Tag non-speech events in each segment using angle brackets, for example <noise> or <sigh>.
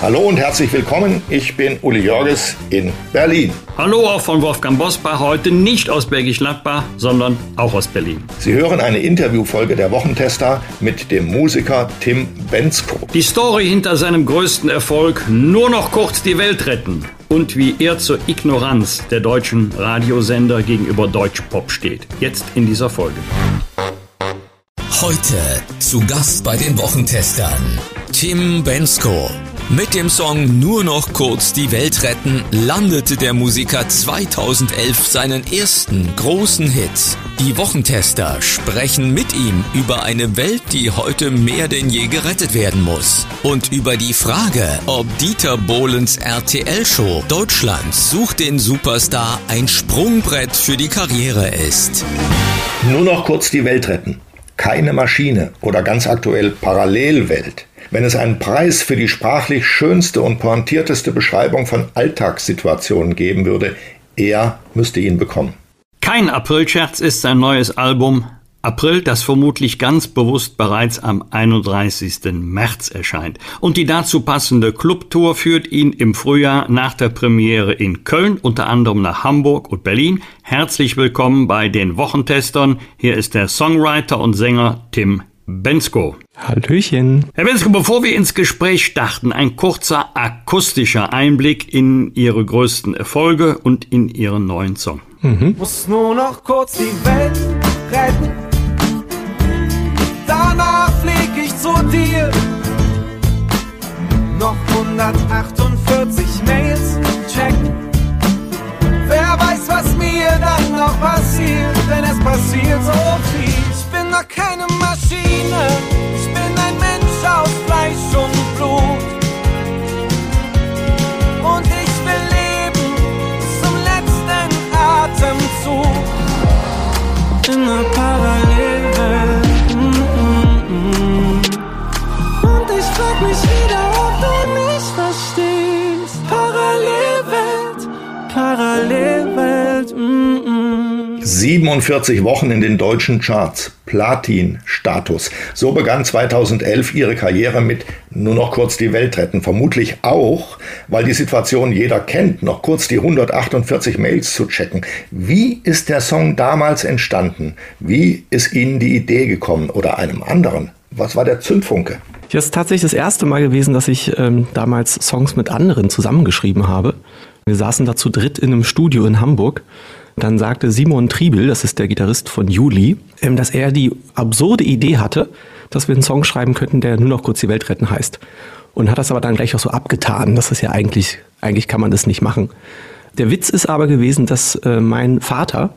Hallo und herzlich willkommen. Ich bin Uli Jörges in Berlin. Hallo auch von Wolfgang Bosbach, heute nicht aus Bergisch Gladbach, sondern auch aus Berlin. Sie hören eine Interviewfolge der Wochentester mit dem Musiker Tim Bensko. Die Story hinter seinem größten Erfolg, nur noch kurz die Welt retten. Und wie er zur Ignoranz der deutschen Radiosender gegenüber Deutschpop steht. Jetzt in dieser Folge. Heute zu Gast bei den Wochentestern Tim Bensko. Mit dem Song Nur noch kurz die Welt retten landete der Musiker 2011 seinen ersten großen Hit. Die Wochentester sprechen mit ihm über eine Welt, die heute mehr denn je gerettet werden muss. Und über die Frage, ob Dieter Bohlens RTL-Show Deutschland sucht den Superstar ein Sprungbrett für die Karriere ist. Nur noch kurz die Welt retten. Keine Maschine oder ganz aktuell Parallelwelt. Wenn es einen Preis für die sprachlich schönste und pointierteste Beschreibung von Alltagssituationen geben würde, er müsste ihn bekommen. Kein Aprilscherz ist sein neues Album April, das vermutlich ganz bewusst bereits am 31. März erscheint. Und die dazu passende Clubtour führt ihn im Frühjahr nach der Premiere in Köln, unter anderem nach Hamburg und Berlin. Herzlich willkommen bei den Wochentestern. Hier ist der Songwriter und Sänger Tim Bensko. Hallöchen. Herr Bensko, bevor wir ins Gespräch starten, ein kurzer akustischer Einblick in Ihre größten Erfolge und in Ihren neuen Song. Mhm. Muss nur noch kurz die Welt retten. Danach flieg ich zu dir. Noch 148 Mails checken. Wer weiß, was mir dann noch passiert, denn es passiert so doch keine Maschine, ich bin ein Mensch aus Fleisch und Blut. Und ich will leben zum letzten Atemzug. In einer Parallelwelt. Mm, mm, mm. Und ich frag mich wieder, ob du mich verstehst. Parallelwelt, Parallelwelt. Mm, mm. 47 Wochen in den deutschen Charts. Platin-Status. So begann 2011 ihre Karriere mit nur noch kurz die Welt retten. Vermutlich auch, weil die Situation jeder kennt, noch kurz die 148 Mails zu checken. Wie ist der Song damals entstanden? Wie ist Ihnen die Idee gekommen oder einem anderen? Was war der Zündfunke? Ja, es ist tatsächlich das erste Mal gewesen, dass ich ähm, damals Songs mit anderen zusammengeschrieben habe. Wir saßen da zu dritt in einem Studio in Hamburg. Dann sagte Simon Triebel, das ist der Gitarrist von Juli, ähm, dass er die absurde Idee hatte, dass wir einen Song schreiben könnten, der nur noch kurz die Welt retten heißt. Und hat das aber dann gleich auch so abgetan. Das ist ja eigentlich, eigentlich kann man das nicht machen. Der Witz ist aber gewesen, dass äh, mein Vater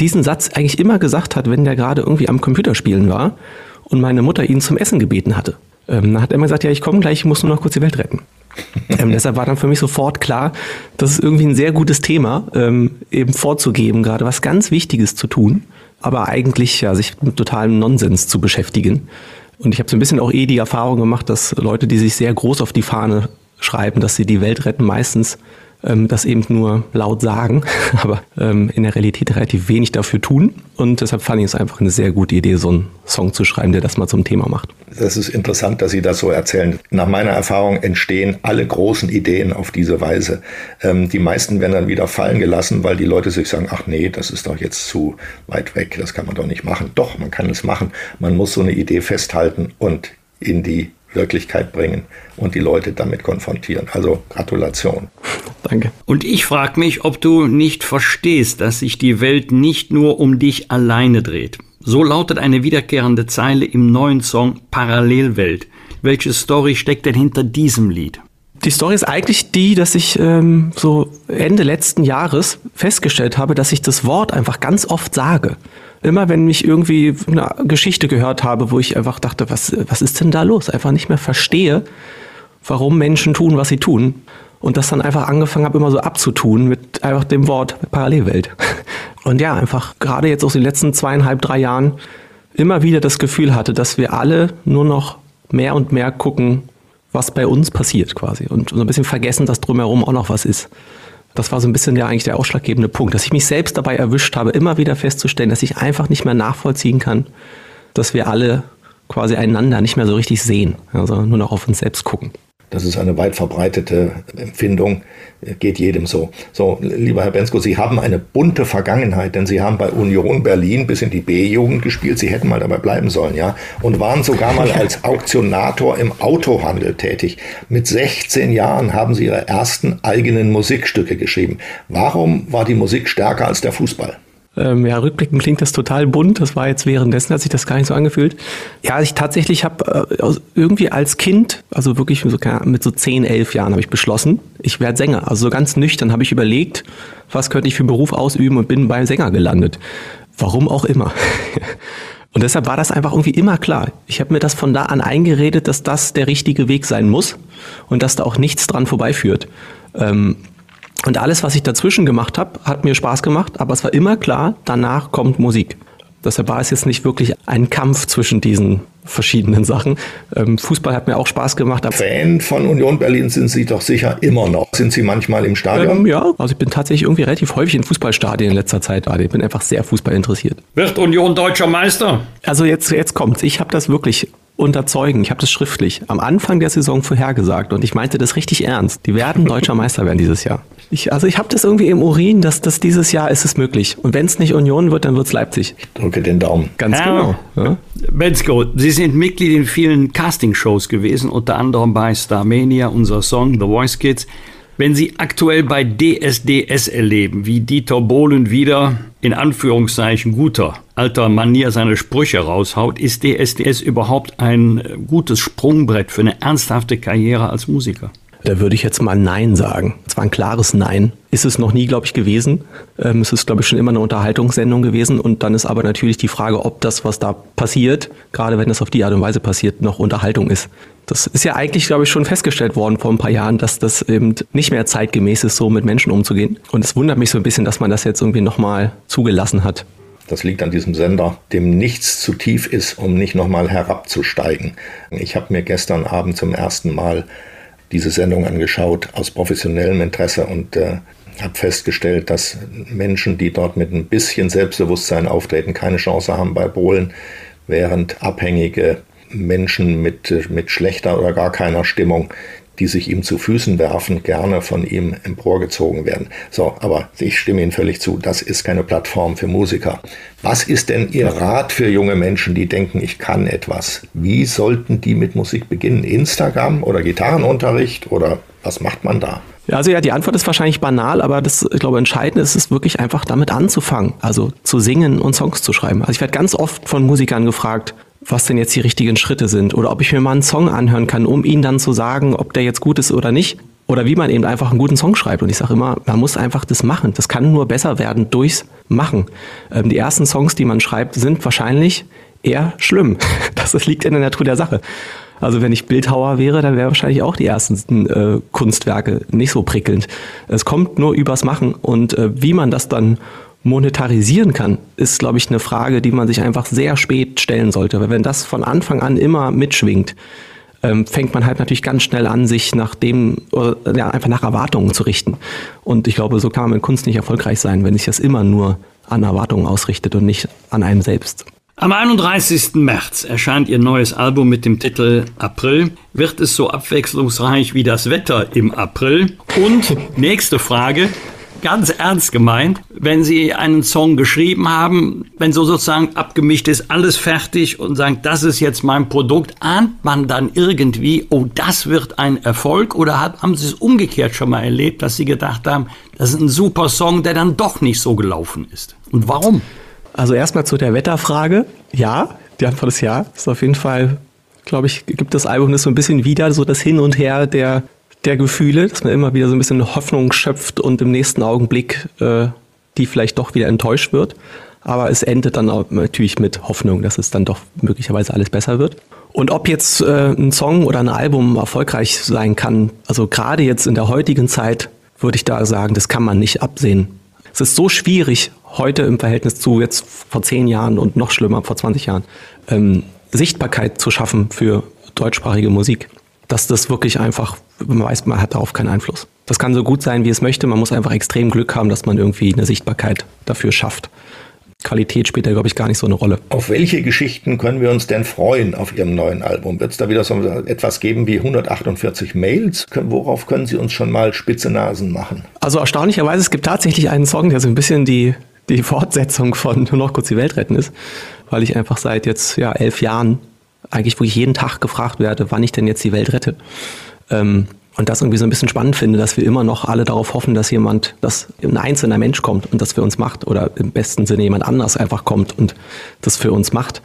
diesen Satz eigentlich immer gesagt hat, wenn der gerade irgendwie am Computerspielen war und meine Mutter ihn zum Essen gebeten hatte. Ähm, dann hat er immer gesagt, ja, ich komme gleich, ich muss nur noch kurz die Welt retten. <laughs> ähm, deshalb war dann für mich sofort klar, das ist irgendwie ein sehr gutes Thema, ähm, eben vorzugeben, gerade was ganz Wichtiges zu tun, aber eigentlich ja, sich mit totalem Nonsens zu beschäftigen. Und ich habe so ein bisschen auch eh die Erfahrung gemacht, dass Leute, die sich sehr groß auf die Fahne schreiben, dass sie die Welt retten, meistens ähm, das eben nur laut sagen, <laughs> aber ähm, in der Realität relativ wenig dafür tun. Und deshalb fand ich es einfach eine sehr gute Idee, so einen Song zu schreiben, der das mal zum Thema macht. Das ist interessant, dass Sie das so erzählen. Nach meiner Erfahrung entstehen alle großen Ideen auf diese Weise. Ähm, die meisten werden dann wieder fallen gelassen, weil die Leute sich sagen, ach nee, das ist doch jetzt zu weit weg, das kann man doch nicht machen. Doch, man kann es machen. Man muss so eine Idee festhalten und in die Wirklichkeit bringen und die Leute damit konfrontieren. Also Gratulation. Danke. Und ich frage mich, ob du nicht verstehst, dass sich die Welt nicht nur um dich alleine dreht. So lautet eine wiederkehrende Zeile im neuen Song Parallelwelt. Welche Story steckt denn hinter diesem Lied? Die Story ist eigentlich die, dass ich ähm, so Ende letzten Jahres festgestellt habe, dass ich das Wort einfach ganz oft sage. Immer wenn ich irgendwie eine Geschichte gehört habe, wo ich einfach dachte, was, was ist denn da los? Einfach nicht mehr verstehe, warum Menschen tun, was sie tun. und das dann einfach angefangen habe, immer so abzutun mit einfach dem Wort Parallelwelt. <laughs> Und ja, einfach gerade jetzt aus den letzten zweieinhalb, drei Jahren immer wieder das Gefühl hatte, dass wir alle nur noch mehr und mehr gucken, was bei uns passiert quasi und so ein bisschen vergessen, dass drumherum auch noch was ist. Das war so ein bisschen ja eigentlich der ausschlaggebende Punkt, dass ich mich selbst dabei erwischt habe, immer wieder festzustellen, dass ich einfach nicht mehr nachvollziehen kann, dass wir alle quasi einander nicht mehr so richtig sehen, also nur noch auf uns selbst gucken. Das ist eine weit verbreitete Empfindung, geht jedem so. So, lieber Herr Bensko, Sie haben eine bunte Vergangenheit, denn Sie haben bei Union Berlin bis in die B-Jugend gespielt. Sie hätten mal dabei bleiben sollen, ja, und waren sogar mal als Auktionator im Autohandel tätig. Mit 16 Jahren haben Sie Ihre ersten eigenen Musikstücke geschrieben. Warum war die Musik stärker als der Fußball? Ähm, ja, rückblickend klingt das total bunt. Das war jetzt währenddessen, hat sich das gar nicht so angefühlt. Ja, ich tatsächlich habe äh, irgendwie als Kind, also wirklich so, mit so 10, 11 Jahren, habe ich beschlossen, ich werde Sänger. Also so ganz nüchtern habe ich überlegt, was könnte ich für einen Beruf ausüben und bin beim Sänger gelandet. Warum auch immer. <laughs> Und deshalb war das einfach irgendwie immer klar. Ich habe mir das von da an eingeredet, dass das der richtige Weg sein muss und dass da auch nichts dran vorbeiführt. Ähm, und alles, was ich dazwischen gemacht habe, hat mir Spaß gemacht, aber es war immer klar, danach kommt Musik. Deshalb war es jetzt nicht wirklich ein Kampf zwischen diesen verschiedenen Sachen. Ähm, Fußball hat mir auch Spaß gemacht. Fan von Union Berlin sind Sie doch sicher immer noch. Sind Sie manchmal im Stadion? Ähm, ja, also ich bin tatsächlich irgendwie relativ häufig in Fußballstadien in letzter Zeit. Ich bin einfach sehr Fußball interessiert. Wird Union deutscher Meister? Also jetzt, jetzt kommt's. Ich habe das wirklich unterzeugen. Ich habe das schriftlich am Anfang der Saison vorhergesagt und ich meinte das richtig ernst. Die werden deutscher Meister werden dieses Jahr. Ich, also ich habe das irgendwie im Urin, dass das dieses Jahr ist es möglich. Und wenn es nicht Union wird, dann wird es Leipzig. Ich drücke den Daumen. Ganz Herr genau. Ja? Bensko, Sie sind Mitglied in vielen Castingshows gewesen, unter anderem bei Starmania, unser Song The Voice Kids. Wenn Sie aktuell bei DSDS erleben, wie Dieter Bohlen wieder in Anführungszeichen guter alter Manier seine Sprüche raushaut, ist DSDS überhaupt ein gutes Sprungbrett für eine ernsthafte Karriere als Musiker? Da würde ich jetzt mal Nein sagen. Es war ein klares Nein. Ist es noch nie, glaube ich, gewesen. Ähm, es ist, glaube ich, schon immer eine Unterhaltungssendung gewesen. Und dann ist aber natürlich die Frage, ob das, was da passiert, gerade wenn es auf die Art und Weise passiert, noch Unterhaltung ist. Das ist ja eigentlich, glaube ich, schon festgestellt worden vor ein paar Jahren, dass das eben nicht mehr zeitgemäß ist, so mit Menschen umzugehen. Und es wundert mich so ein bisschen, dass man das jetzt irgendwie nochmal zugelassen hat. Das liegt an diesem Sender, dem nichts zu tief ist, um nicht nochmal herabzusteigen. Ich habe mir gestern Abend zum ersten Mal diese Sendung angeschaut aus professionellem Interesse und äh, habe festgestellt, dass Menschen, die dort mit ein bisschen Selbstbewusstsein auftreten, keine Chance haben bei Bohlen, während abhängige Menschen mit, mit schlechter oder gar keiner Stimmung, die sich ihm zu Füßen werfen, gerne von ihm emporgezogen werden. So, aber ich stimme Ihnen völlig zu, das ist keine Plattform für Musiker. Was ist denn Ihr Rat für junge Menschen, die denken, ich kann etwas? Wie sollten die mit Musik beginnen? Instagram oder Gitarrenunterricht oder was macht man da? Also ja, die Antwort ist wahrscheinlich banal, aber das, ich glaube, entscheidend ist es wirklich einfach damit anzufangen, also zu singen und Songs zu schreiben. Also ich werde ganz oft von Musikern gefragt, was denn jetzt die richtigen Schritte sind oder ob ich mir mal einen Song anhören kann, um ihn dann zu sagen, ob der jetzt gut ist oder nicht. Oder wie man eben einfach einen guten Song schreibt. Und ich sage immer, man muss einfach das machen. Das kann nur besser werden durchs Machen. Ähm, die ersten Songs, die man schreibt, sind wahrscheinlich eher schlimm. Das, <laughs> das liegt in der Natur der Sache. Also wenn ich Bildhauer wäre, dann wären wahrscheinlich auch die ersten äh, Kunstwerke nicht so prickelnd. Es kommt nur übers Machen und äh, wie man das dann monetarisieren kann, ist, glaube ich, eine Frage, die man sich einfach sehr spät stellen sollte. Weil wenn das von Anfang an immer mitschwingt, ähm, fängt man halt natürlich ganz schnell an, sich nach dem, ja, einfach nach Erwartungen zu richten. Und ich glaube, so kann man mit Kunst nicht erfolgreich sein, wenn sich das immer nur an Erwartungen ausrichtet und nicht an einem selbst. Am 31. März erscheint ihr neues Album mit dem Titel April. Wird es so abwechslungsreich wie das Wetter im April? Und nächste Frage, ganz ernst gemeint, wenn Sie einen Song geschrieben haben, wenn so sozusagen abgemischt ist, alles fertig und sagen, das ist jetzt mein Produkt, ahnt man dann irgendwie, oh, das wird ein Erfolg? Oder haben Sie es umgekehrt schon mal erlebt, dass Sie gedacht haben, das ist ein super Song, der dann doch nicht so gelaufen ist? Und warum? Also erstmal zu der Wetterfrage. Ja, die Antwort ist ja. Ist auf jeden Fall, glaube ich, gibt das Album das so ein bisschen wieder, so das Hin und Her der der Gefühle, dass man immer wieder so ein bisschen Hoffnung schöpft und im nächsten Augenblick äh, die vielleicht doch wieder enttäuscht wird. aber es endet dann natürlich mit Hoffnung, dass es dann doch möglicherweise alles besser wird. Und ob jetzt äh, ein Song oder ein Album erfolgreich sein kann, also gerade jetzt in der heutigen Zeit, würde ich da sagen, das kann man nicht absehen. Es ist so schwierig, heute im Verhältnis zu jetzt vor zehn Jahren und noch schlimmer vor 20 Jahren, ähm, Sichtbarkeit zu schaffen für deutschsprachige Musik, dass das wirklich einfach, man weiß, man hat darauf keinen Einfluss. Das kann so gut sein, wie es möchte. Man muss einfach extrem Glück haben, dass man irgendwie eine Sichtbarkeit dafür schafft. Qualität spielt da, glaube ich, gar nicht so eine Rolle. Auf welche Geschichten können wir uns denn freuen auf Ihrem neuen Album? Wird es da wieder so etwas geben wie 148 Mails? Worauf können Sie uns schon mal spitze Nasen machen? Also erstaunlicherweise, es gibt tatsächlich einen Song, der so ein bisschen die, die Fortsetzung von Nur noch kurz die Welt retten ist, weil ich einfach seit jetzt ja, elf Jahren eigentlich wirklich jeden Tag gefragt werde, wann ich denn jetzt die Welt rette. Ähm, und das irgendwie so ein bisschen spannend finde, dass wir immer noch alle darauf hoffen, dass jemand, dass ein einzelner Mensch kommt und das für uns macht oder im besten Sinne jemand anders einfach kommt und das für uns macht.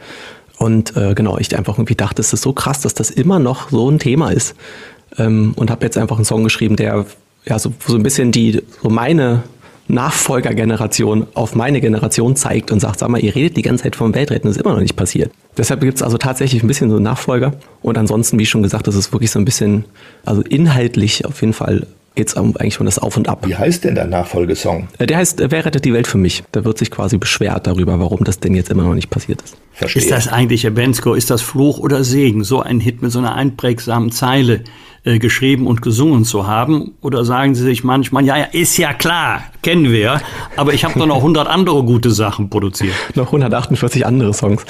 Und äh, genau, ich einfach irgendwie dachte, es ist so krass, dass das immer noch so ein Thema ist. Ähm, und habe jetzt einfach einen Song geschrieben, der ja so, so ein bisschen die so meine Nachfolgergeneration auf meine Generation zeigt und sagt, sag mal, ihr redet die ganze Zeit vom Weltretten, das ist immer noch nicht passiert. Deshalb gibt es also tatsächlich ein bisschen so Nachfolger. Und ansonsten, wie schon gesagt, das ist wirklich so ein bisschen, also inhaltlich auf jeden Fall geht es eigentlich um das Auf und Ab. Wie heißt denn der Nachfolgesong? Äh, der heißt äh, Wer rettet die Welt für mich? Da wird sich quasi beschwert darüber, warum das denn jetzt immer noch nicht passiert ist. Verstehe. Ist das eigentlich, Herr Bensko, ist das Fluch oder Segen, so ein Hit mit so einer einprägsamen Zeile äh, geschrieben und gesungen zu haben? Oder sagen Sie sich manchmal, ja, ja, ist ja klar, kennen wir, aber ich habe doch noch 100 andere gute Sachen produziert. <laughs> noch 148 andere Songs.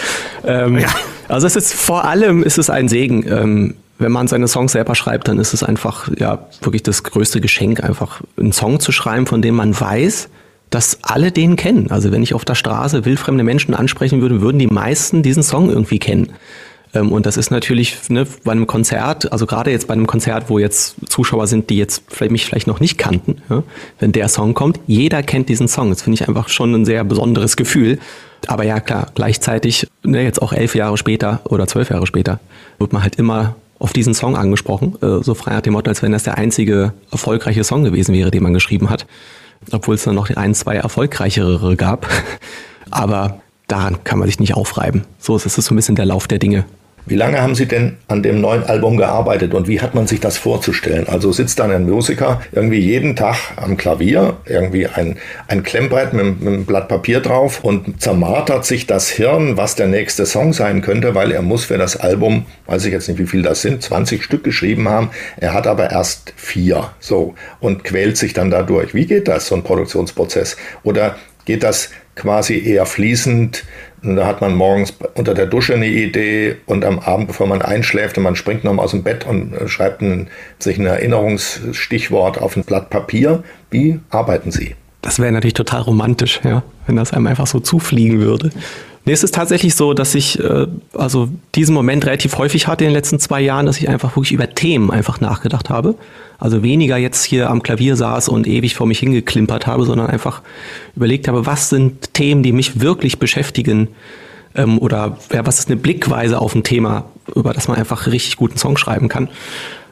Ähm, ja. Also es ist vor allem ist es ein Segen. Ähm, wenn man seine Songs selber schreibt, dann ist es einfach ja wirklich das größte Geschenk, einfach einen Song zu schreiben, von dem man weiß, dass alle den kennen. Also wenn ich auf der Straße wildfremde Menschen ansprechen würde, würden die meisten diesen Song irgendwie kennen. Ähm, und das ist natürlich ne, bei einem Konzert, also gerade jetzt bei einem Konzert, wo jetzt Zuschauer sind, die jetzt vielleicht mich vielleicht noch nicht kannten, ja, wenn der Song kommt, jeder kennt diesen Song. Das finde ich einfach schon ein sehr besonderes Gefühl. Aber ja, klar, gleichzeitig, ne, jetzt auch elf Jahre später oder zwölf Jahre später, wird man halt immer auf diesen Song angesprochen, äh, so frei nach dem Motto, als wenn das der einzige erfolgreiche Song gewesen wäre, den man geschrieben hat. Obwohl es dann noch ein, zwei erfolgreichere gab. <laughs> Aber daran kann man sich nicht aufreiben. So ist es so ein bisschen der Lauf der Dinge. Wie lange haben Sie denn an dem neuen Album gearbeitet und wie hat man sich das vorzustellen? Also sitzt dann ein Musiker irgendwie jeden Tag am Klavier, irgendwie ein, ein Klemmbrett mit, mit einem Blatt Papier drauf und zermartert sich das Hirn, was der nächste Song sein könnte, weil er muss für das Album, weiß ich jetzt nicht, wie viel das sind, 20 Stück geschrieben haben. Er hat aber erst vier, so, und quält sich dann dadurch. Wie geht das, so ein Produktionsprozess? Oder geht das quasi eher fließend. Und da hat man morgens unter der Dusche eine Idee und am Abend, bevor man einschläft und man springt nochmal aus dem Bett und äh, schreibt ein, sich ein Erinnerungsstichwort auf ein Blatt Papier. Wie arbeiten Sie? Das wäre natürlich total romantisch, ja, wenn das einem einfach so zufliegen würde. Nee, es ist tatsächlich so, dass ich äh, also diesen Moment relativ häufig hatte in den letzten zwei Jahren, dass ich einfach wirklich über Themen einfach nachgedacht habe. Also weniger jetzt hier am Klavier saß und ewig vor mich hingeklimpert habe, sondern einfach überlegt habe, was sind Themen, die mich wirklich beschäftigen ähm, oder ja, was ist eine Blickweise auf ein Thema, über das man einfach richtig guten Song schreiben kann.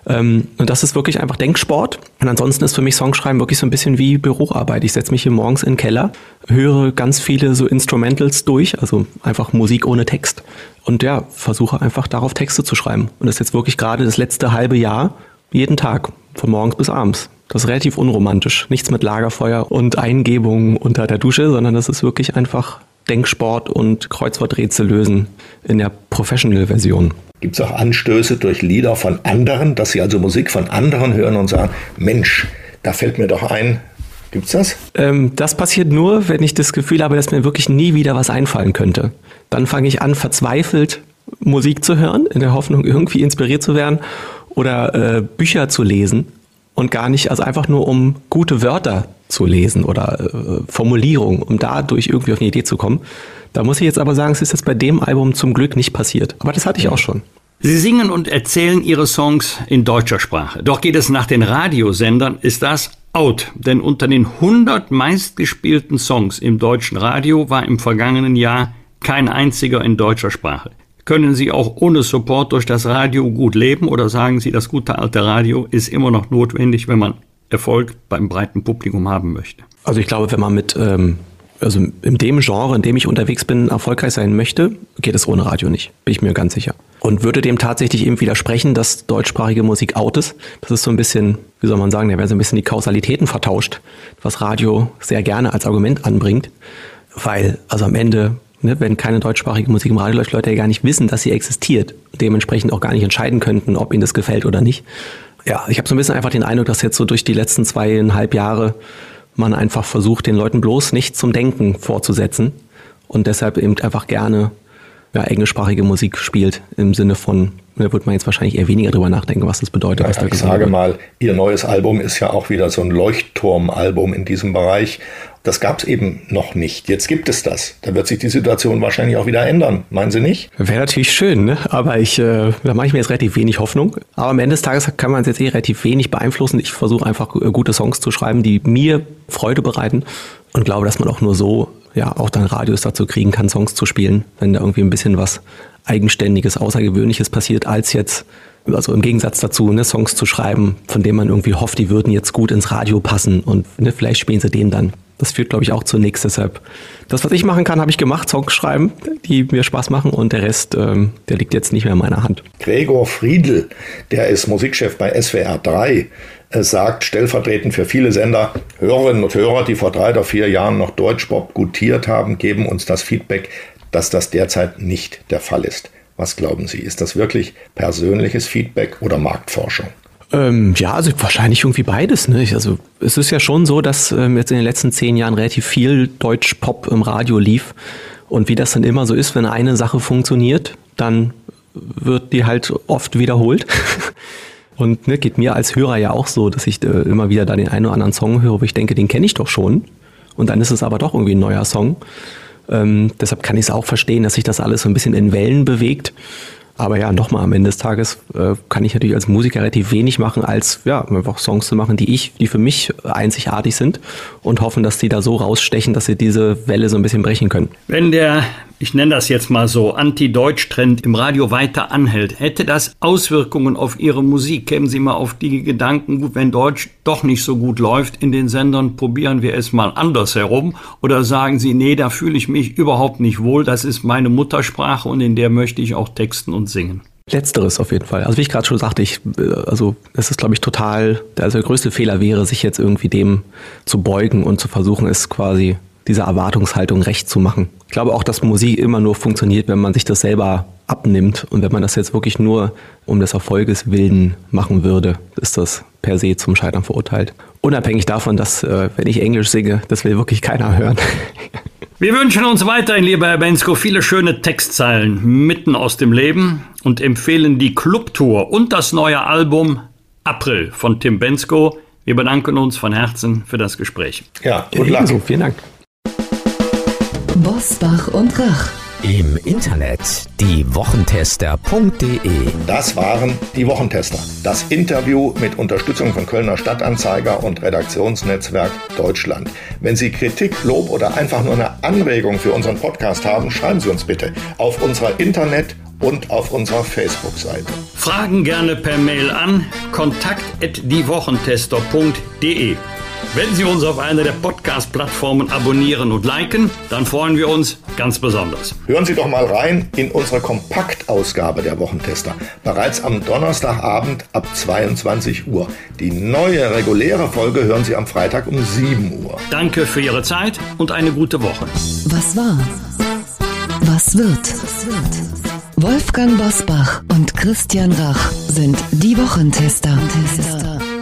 Ähm, und das ist wirklich einfach Denksport. Und ansonsten ist für mich Songschreiben wirklich so ein bisschen wie Büroarbeit. Ich setze mich hier morgens in den Keller, höre ganz viele so Instrumentals durch, also einfach Musik ohne Text. Und ja, versuche einfach darauf Texte zu schreiben. Und das ist jetzt wirklich gerade das letzte halbe Jahr, jeden Tag, von morgens bis abends. Das ist relativ unromantisch. Nichts mit Lagerfeuer und Eingebungen unter der Dusche, sondern das ist wirklich einfach Denksport und Kreuzworträtsel lösen in der Professional-Version. Gibt es auch Anstöße durch Lieder von anderen, dass Sie also Musik von anderen hören und sagen, Mensch, da fällt mir doch ein, Gibt's das? Ähm, das passiert nur, wenn ich das Gefühl habe, dass mir wirklich nie wieder was einfallen könnte. Dann fange ich an, verzweifelt Musik zu hören, in der Hoffnung, irgendwie inspiriert zu werden oder äh, Bücher zu lesen und gar nicht, also einfach nur um gute Wörter zu lesen oder äh, Formulierungen, um dadurch irgendwie auf eine Idee zu kommen. Da muss ich jetzt aber sagen, es ist jetzt bei dem Album zum Glück nicht passiert. Aber das hatte ich auch schon. Sie singen und erzählen Ihre Songs in deutscher Sprache. Doch geht es nach den Radiosendern, ist das out. Denn unter den 100 meistgespielten Songs im deutschen Radio war im vergangenen Jahr kein einziger in deutscher Sprache. Können Sie auch ohne Support durch das Radio gut leben oder sagen Sie, das gute alte Radio ist immer noch notwendig, wenn man Erfolg beim breiten Publikum haben möchte? Also ich glaube, wenn man mit ähm, also in dem Genre, in dem ich unterwegs bin, erfolgreich sein möchte, geht es ohne Radio nicht. Bin ich mir ganz sicher. Und würde dem tatsächlich eben widersprechen, dass deutschsprachige Musik out ist. Das ist so ein bisschen, wie soll man sagen, da werden so ein bisschen die Kausalitäten vertauscht, was Radio sehr gerne als Argument anbringt. Weil, also am Ende, ne, wenn keine deutschsprachige Musik im Radio läuft, Leute ja gar nicht wissen, dass sie existiert. Dementsprechend auch gar nicht entscheiden könnten, ob ihnen das gefällt oder nicht. Ja, ich habe so ein bisschen einfach den Eindruck, dass jetzt so durch die letzten zweieinhalb Jahre man einfach versucht, den Leuten bloß nicht zum Denken vorzusetzen und deshalb eben einfach gerne ja, englischsprachige Musik spielt im Sinne von, da wird man jetzt wahrscheinlich eher weniger drüber nachdenken, was das bedeutet. Ja, was da ich sage wird. mal, Ihr neues Album ist ja auch wieder so ein Leuchtturmalbum in diesem Bereich. Das gab es eben noch nicht. Jetzt gibt es das. Da wird sich die Situation wahrscheinlich auch wieder ändern. Meinen Sie nicht? Wäre natürlich schön, ne? aber ich, äh, da mache ich mir jetzt relativ wenig Hoffnung. Aber am Ende des Tages kann man es jetzt eh relativ wenig beeinflussen. Ich versuche einfach äh, gute Songs zu schreiben, die mir Freude bereiten und glaube, dass man auch nur so ja auch dann Radios dazu kriegen kann, Songs zu spielen, wenn da irgendwie ein bisschen was Eigenständiges, Außergewöhnliches passiert, als jetzt, also im Gegensatz dazu, ne, Songs zu schreiben, von denen man irgendwie hofft, die würden jetzt gut ins Radio passen und ne, vielleicht spielen sie den dann. Das führt, glaube ich, auch zu nichts. Deshalb, das, was ich machen kann, habe ich gemacht, Songs schreiben, die mir Spaß machen und der Rest, ähm, der liegt jetzt nicht mehr in meiner Hand. Gregor Friedl, der ist Musikchef bei SWR 3, äh, sagt stellvertretend für viele Sender, Hörerinnen und Hörer, die vor drei oder vier Jahren noch Deutschpop gutiert haben, geben uns das Feedback, dass das derzeit nicht der Fall ist. Was glauben Sie? Ist das wirklich persönliches Feedback oder Marktforschung? Ähm, ja, also wahrscheinlich irgendwie beides. Ne? Also es ist ja schon so, dass ähm, jetzt in den letzten zehn Jahren relativ viel Deutsch-Pop im Radio lief. Und wie das dann immer so ist, wenn eine Sache funktioniert, dann wird die halt oft wiederholt. <laughs> Und ne, geht mir als Hörer ja auch so, dass ich äh, immer wieder da den einen oder anderen Song höre, wo ich denke, den kenne ich doch schon. Und dann ist es aber doch irgendwie ein neuer Song. Ähm, deshalb kann ich es auch verstehen, dass sich das alles so ein bisschen in Wellen bewegt. Aber ja, nochmal am Ende des Tages äh, kann ich natürlich als Musiker relativ wenig machen, als ja, einfach Songs zu machen, die ich, die für mich einzigartig sind und hoffen, dass die da so rausstechen, dass sie diese Welle so ein bisschen brechen können. Wenn der ich nenne das jetzt mal so, Anti-Deutsch-Trend im Radio weiter anhält, hätte das Auswirkungen auf Ihre Musik? Kämen Sie mal auf die Gedanken, gut, wenn Deutsch doch nicht so gut läuft in den Sendern, probieren wir es mal anders herum? Oder sagen Sie, nee, da fühle ich mich überhaupt nicht wohl, das ist meine Muttersprache und in der möchte ich auch texten und singen? Letzteres auf jeden Fall. Also wie ich gerade schon sagte, ich, äh, also es ist glaube ich total, also der größte Fehler wäre, sich jetzt irgendwie dem zu beugen und zu versuchen, es quasi dieser Erwartungshaltung recht zu machen. Ich glaube auch, dass Musik immer nur funktioniert, wenn man sich das selber abnimmt und wenn man das jetzt wirklich nur um des Erfolges willen machen würde, ist das per se zum Scheitern verurteilt. Unabhängig davon, dass äh, wenn ich Englisch singe, das will wirklich keiner hören. <laughs> Wir wünschen uns weiterhin, lieber Herr Bensko, viele schöne Textzeilen mitten aus dem Leben und empfehlen die Clubtour und das neue Album April von Tim Bensko. Wir bedanken uns von Herzen für das Gespräch. Ja, gut Luck. Vielen Dank. Bosbach und Rach. Im Internet diewochentester.de. Das waren die Wochentester. Das Interview mit Unterstützung von Kölner Stadtanzeiger und Redaktionsnetzwerk Deutschland. Wenn Sie Kritik, Lob oder einfach nur eine Anregung für unseren Podcast haben, schreiben Sie uns bitte auf unserer Internet- und auf unserer Facebook-Seite. Fragen gerne per Mail an kontakt@diewochentester.de. Wenn Sie uns auf einer der Podcast-Plattformen abonnieren und liken, dann freuen wir uns ganz besonders. Hören Sie doch mal rein in unsere Kompaktausgabe der Wochentester. Bereits am Donnerstagabend ab 22 Uhr. Die neue reguläre Folge hören Sie am Freitag um 7 Uhr. Danke für Ihre Zeit und eine gute Woche. Was war? Was wird? Wolfgang Bosbach und Christian Rach sind die Wochentester.